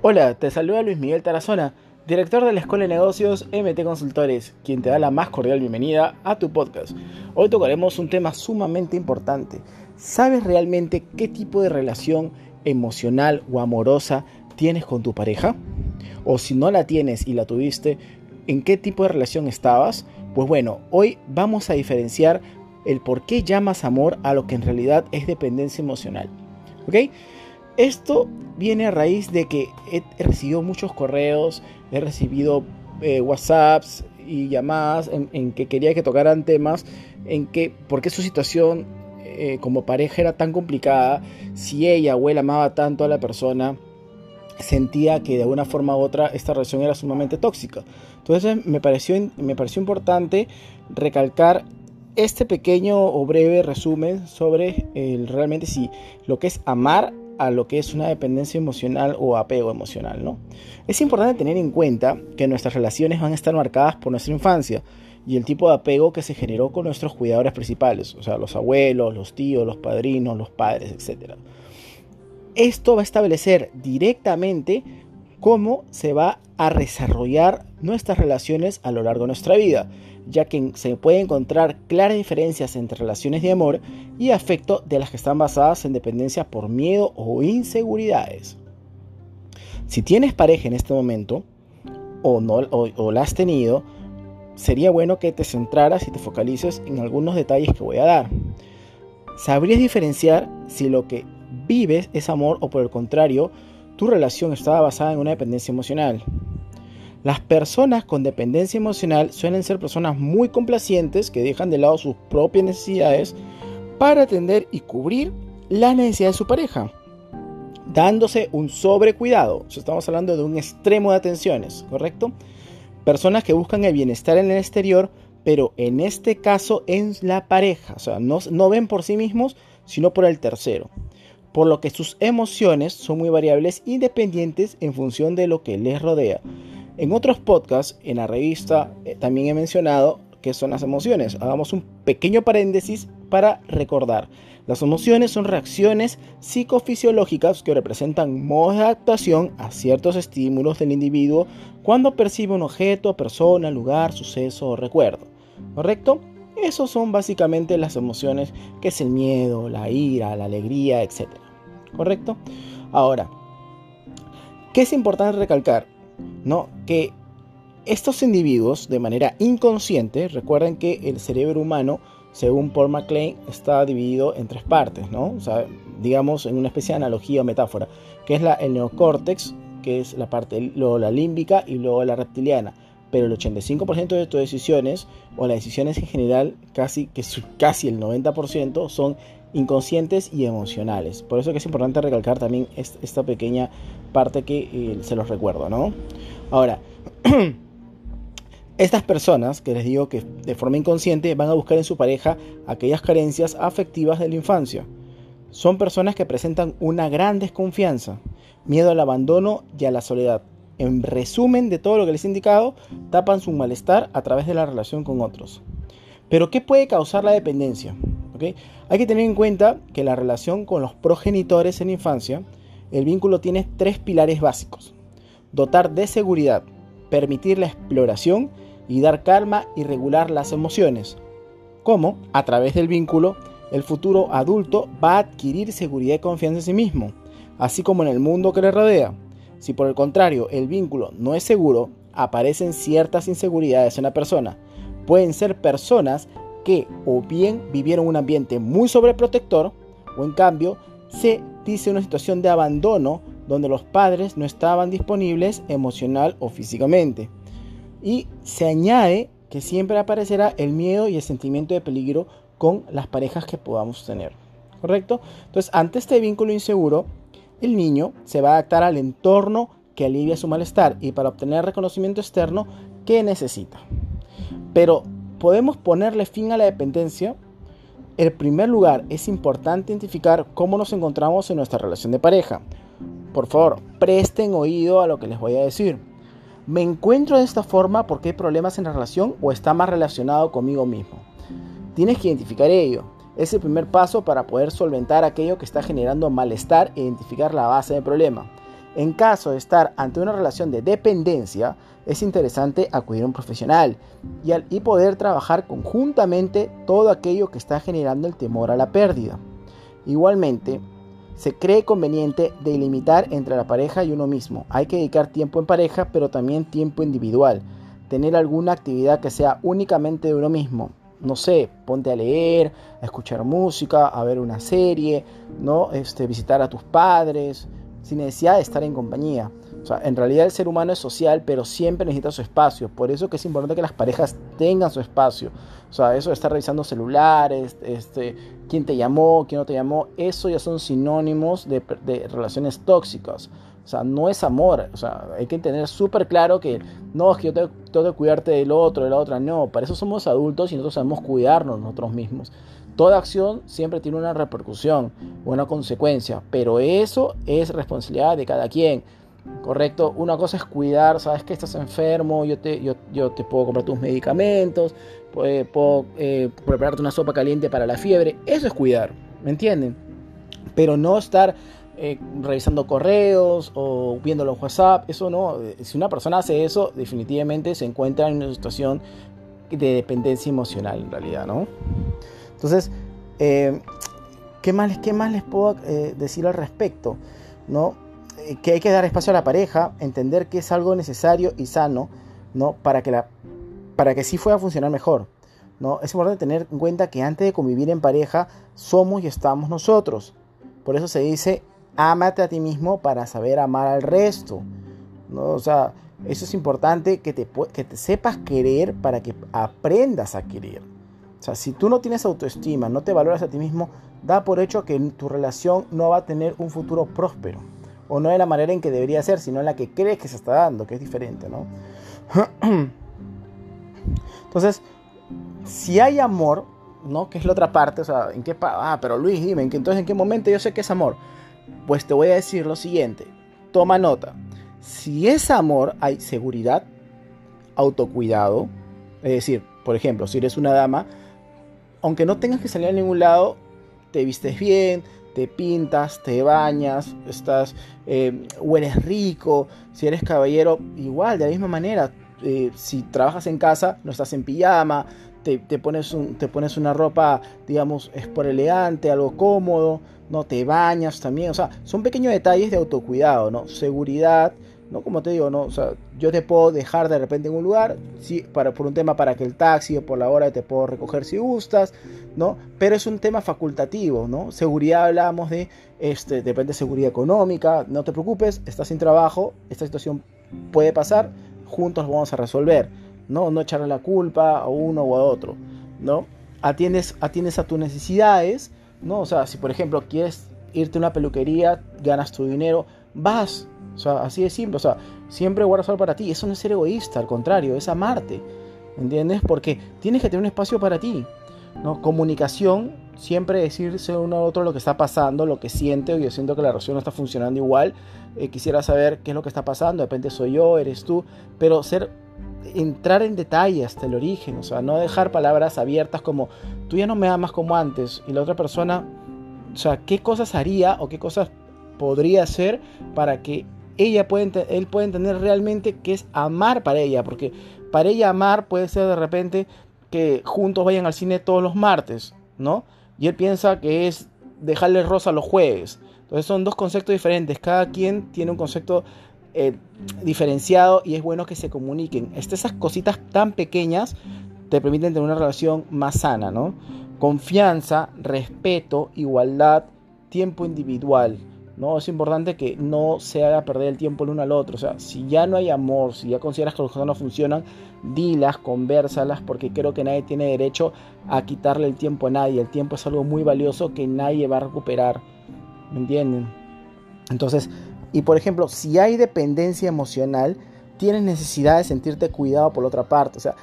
Hola, te saluda Luis Miguel Tarazona, director de la Escuela de Negocios MT Consultores, quien te da la más cordial bienvenida a tu podcast. Hoy tocaremos un tema sumamente importante. ¿Sabes realmente qué tipo de relación emocional o amorosa tienes con tu pareja? O si no la tienes y la tuviste, ¿en qué tipo de relación estabas? Pues bueno, hoy vamos a diferenciar el por qué llamas amor a lo que en realidad es dependencia emocional. ¿Ok? Esto viene a raíz de que he, recibido muchos correos, he recibido eh, WhatsApps y llamadas en, que quería que tocaran temas en que, ¿por qué su situación eh, como pareja era tan complicada? Si ella o él amaba tanto a la persona, sentía que de alguna forma u otra esta relación era sumamente tóxica. Entonces me pareció, me pareció importante recalcar este pequeño o breve resumen sobre realmente si lo que es amar a lo que es una dependencia emocional o apego emocional, ¿no? Es importante tener en cuenta que nuestras relaciones van a estar marcadas por nuestra infancia y el tipo de apego que se generó con nuestros cuidadores principales, o sea, los abuelos, los tíos, los padrinos, los padres, etc. Esto va a establecer directamente cómo se va a desarrollar nuestras relaciones a lo largo de nuestra vida ya que se puede encontrar claras diferencias entre relaciones de amor y afecto de las que están basadas en dependencia por miedo o inseguridades. Si tienes pareja en este momento o, no, o, la has tenido, sería bueno que te centraras y te focalices en algunos detalles que voy a dar. ¿Sabrías diferenciar si lo que vives es amor o por el contrario, tu relación estaba basada en una dependencia emocional? Las personas con dependencia emocional suelen ser personas muy complacientes que dejan de lado sus propias necesidades para atender y cubrir las necesidades de su pareja, dándose un sobrecuidado. estamos hablando de un extremo de atenciones, ¿correcto? Personas que buscan el bienestar en el exterior, pero en este caso en la pareja. O sea, no, ven por sí mismos, sino por el tercero. Por lo que sus emociones son muy variables independientes en función de lo que les rodea. En otros podcasts, en la revista, eh, también he mencionado qué son las emociones. Hagamos un pequeño paréntesis para recordar. Las emociones son reacciones psicofisiológicas que representan modos de adaptación a ciertos estímulos del individuo cuando percibe un objeto, persona, lugar, suceso o recuerdo. ¿Correcto? Esos son básicamente las emociones que es el miedo, la ira, la alegría, etc. ¿Correcto? Ahora, ¿qué es importante recalcar? ¿No? Que estos individuos, de manera inconsciente, recuerden que el cerebro humano, según Paul MacLean, está dividido en tres partes, ¿no? digamos en una especie de analogía o metáfora, que es la, el neocórtex, que es la parte, luego la límbica y luego la reptiliana. Pero el 85% de tus decisiones, o las decisiones en general, casi, que casi el 90%, son inconscientes y emocionales. Por eso que es importante recalcar también esta pequeña parte que eh, se los recuerdo, ¿no? Ahora, estas personas que les digo que de forma inconsciente van a buscar en su pareja aquellas carencias afectivas de la infancia. Son personas que presentan una gran desconfianza, miedo al abandono y a la soledad. En resumen de todo lo que les he indicado, tapan su malestar a través de la relación con otros. Pero ¿qué puede causar la dependencia? Hay que tener en cuenta que la relación con los progenitores en infancia, el vínculo tiene tres pilares básicos. Dotar de seguridad, permitir la exploración y dar calma y regular las emociones. Como, a través del vínculo, el futuro adulto va a adquirir seguridad y confianza en sí mismo, así como en el mundo que le rodea. Si por el contrario el vínculo no es seguro, aparecen ciertas inseguridades en la persona. Pueden ser personas que o bien vivieron un ambiente muy sobreprotector o en cambio se dice una situación de abandono donde los padres no estaban disponibles emocional o físicamente. Y se añade que siempre aparecerá el miedo y el sentimiento de peligro con las parejas que podamos tener. ¿Correcto? Entonces, ante este vínculo inseguro, el niño se va a adaptar al entorno que alivia su malestar y para obtener reconocimiento externo que necesita. Pero podemos ponerle fin a la dependencia, en primer lugar es importante identificar cómo nos encontramos en nuestra relación de pareja. Por favor, presten oído a lo que les voy a decir. ¿Me encuentro de esta forma porque hay problemas en la relación o está más relacionado conmigo mismo? Tienes que identificar ello. Es el primer paso para poder solventar aquello que está generando malestar e identificar la base del problema. En caso de estar ante una relación de dependencia, es interesante acudir a un profesional y, y poder trabajar conjuntamente todo aquello que está generando el temor a la pérdida. Igualmente, se cree conveniente delimitar entre la pareja y uno mismo. Hay que dedicar tiempo en pareja, pero también tiempo individual. Tener alguna actividad que sea únicamente de uno mismo. No sé, ponte a leer, a escuchar música, a ver una serie, ¿no? Este, visitar a tus padres, sin necesidad de estar en compañía. O sea, en realidad el ser humano es social, pero siempre necesita su espacio. Por eso que es importante que las parejas tengan su espacio. O sea, eso de estar revisando celulares, este, quién te llamó, quién no te llamó, eso ya son sinónimos de, relaciones tóxicas. O sea, no es amor. O sea, hay que tener súper claro que no, es que yo tengo, que cuidarte del otro, de la otra. No, para eso somos adultos y nosotros sabemos cuidarnos nosotros mismos. Toda acción siempre tiene una repercusión, una consecuencia, pero eso es responsabilidad de cada quien. ¿correcto? Una cosa es cuidar, sabes que estás enfermo, yo te, yo, yo te puedo comprar tus medicamentos, puedo, eh, prepararte una sopa caliente para la fiebre, eso es cuidar, ¿me entienden? Pero no estar eh, revisando correos o viendo los WhatsApp, eso no, si una persona hace eso, definitivamente se encuentra en una situación de dependencia emocional en realidad, ¿no? Entonces, eh, ¿qué, más, ¿qué más les puedo decir al respecto? ¿No? Eh, que hay que dar espacio a la pareja, entender que es algo necesario y sano, ¿no? Para que, la, para que sí pueda funcionar mejor, ¿no? Es importante tener en cuenta que antes de convivir en pareja, somos y estamos nosotros. Por eso se dice, ámate a ti mismo para saber amar al resto, ¿no? O sea, eso es importante que te, que te sepas querer para que aprendas a querer. O sea, si tú no tienes autoestima, no te valoras a ti mismo, da por hecho que tu relación no va a tener un futuro próspero o no de la manera en que debería ser, sino en la que crees que se está dando, que es diferente, ¿no? Entonces, si hay amor, ¿no? Que es la otra parte, o sea, ¿en qué ah, pero Luis, dime, entonces en qué momento yo sé que es amor? Pues te voy a decir lo siguiente, toma nota. Si es amor, hay seguridad, autocuidado, es decir, por ejemplo, si eres una dama, aunque no tengas que salir a ningún lado, te vistes bien, te pintas, te bañas, estás, eh, hueles rico, si eres caballero, igual, de la misma manera, eh, si trabajas en casa, no estás en pijama, te, pones, un, te pones una ropa, digamos, es por elegante, algo cómodo, no te bañas también, o sea, son pequeños detalles de autocuidado, ¿no? Seguridad, ¿no? Como te digo, ¿no? O sea, yo te puedo dejar de repente en un lugar, sí, para, por un tema para que el taxi o por la hora te puedo recoger si gustas, ¿no? Pero es un tema facultativo, ¿no? Seguridad hablamos de, este, depende de seguridad económica, no te preocupes, estás sin trabajo, esta situación puede pasar, juntos lo vamos a resolver, ¿no? No echarle la culpa a uno o a otro, ¿no? Atiendes, atiendes a tus necesidades, ¿no? O sea, si por ejemplo quieres irte a una peluquería, ganas tu dinero, vas, o sea, así de simple. O sea, siempre guardas algo para ti. Eso no es ser egoísta, al contrario, es amarte. ¿Entiendes? Porque tienes que tener un espacio para ti. ¿no? Comunicación, siempre decirse uno al otro lo que está pasando, lo que siente. Yo siento que la relación no está funcionando igual. Eh, quisiera saber qué es lo que está pasando. De repente soy yo, eres tú. Pero ser entrar en detalle hasta el origen, o sea, no dejar palabras abiertas como tú ya no me amas como antes y la otra persona, o sea, qué cosas haría o qué cosas podría hacer para que ella puede, él puede entender realmente qué es amar para ella, porque para ella amar puede ser de repente que juntos vayan al cine todos los martes, ¿no? Y él piensa que es dejarle rosa los jueves. Entonces son dos conceptos diferentes, cada quien tiene un concepto eh, diferenciado y es bueno que se comuniquen. esas cositas tan pequeñas te permiten tener una relación más sana, ¿no? Confianza, respeto, igualdad, tiempo individual. ¿No? Es importante que no se haga perder el tiempo el uno al otro. O sea, si ya no hay amor, si ya consideras que las cosas no funcionan, dilas, conversalas, porque creo que nadie tiene derecho a quitarle el tiempo a nadie. El tiempo es algo muy valioso que nadie va a recuperar. ¿Me entienden? Entonces, y por ejemplo, si hay dependencia emocional, tienes necesidad de sentirte cuidado por la otra parte. O sea,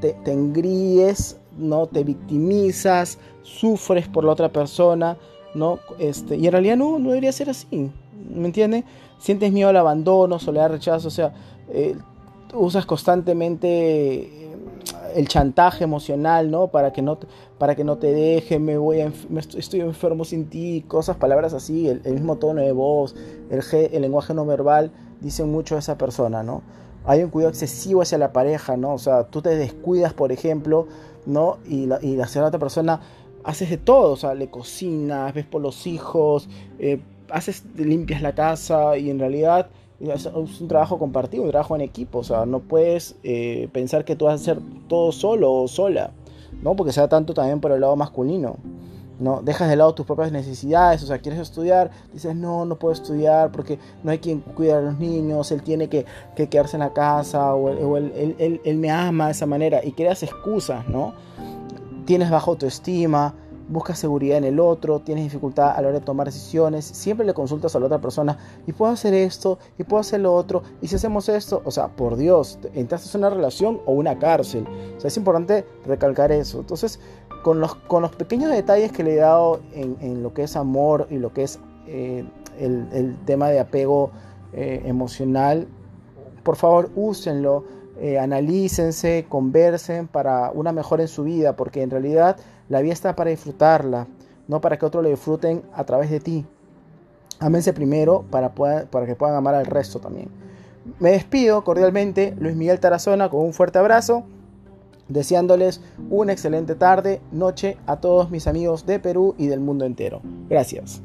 te, te engríes, no te victimizas, sufres por la otra persona ¿no? Este, y en realidad no, no debería ser así, ¿me entiendes? Sientes miedo al abandono, soledad, rechazo, o sea, eh, usas constantemente el chantaje emocional, ¿no? Para que no, para que no te deje, me voy estoy enfermo sin ti, cosas, palabras así, el, mismo tono de voz, el, el lenguaje no verbal, dicen mucho de esa persona, ¿no? Hay un cuidado excesivo hacia la pareja, ¿no? O sea, tú te descuidas, por ejemplo, ¿no? Y la, y la otra persona haces de todo, o sea, le cocinas, ves por los hijos, eh, haces, limpias la casa y en realidad es un trabajo compartido, un trabajo en equipo, o sea, no puedes eh, pensar que tú vas a hacer todo solo o sola, ¿no? Porque sea tanto también por el lado masculino, ¿no? Dejas de lado tus propias necesidades, o sea, quieres estudiar, dices, no, no puedo estudiar porque no hay quien cuida a los niños, él tiene que, quedarse en la casa, o, él, él, me ama de esa manera, y creas excusas, ¿no? Tienes bajo autoestima, buscas seguridad en el otro, tienes dificultad a la hora de tomar decisiones, siempre le consultas a la otra persona y puedo hacer esto y puedo hacer lo otro y si hacemos esto, o sea, por Dios, entraste en una relación o una cárcel. O sea, es importante recalcar eso. Entonces, con los, con los pequeños detalles que le he dado en, lo que es amor y lo que es eh, el, tema de apego eh, emocional, por favor, úsenlo. Eh, analícense, conversen para una mejora en su vida, porque en realidad la vida está para disfrutarla, no para que otros la disfruten a través de ti. Ámense primero para, para que puedan amar al resto también. Me despido cordialmente, Luis Miguel Tarazona, con un fuerte abrazo, deseándoles una excelente tarde, noche a todos mis amigos de Perú y del mundo entero. Gracias.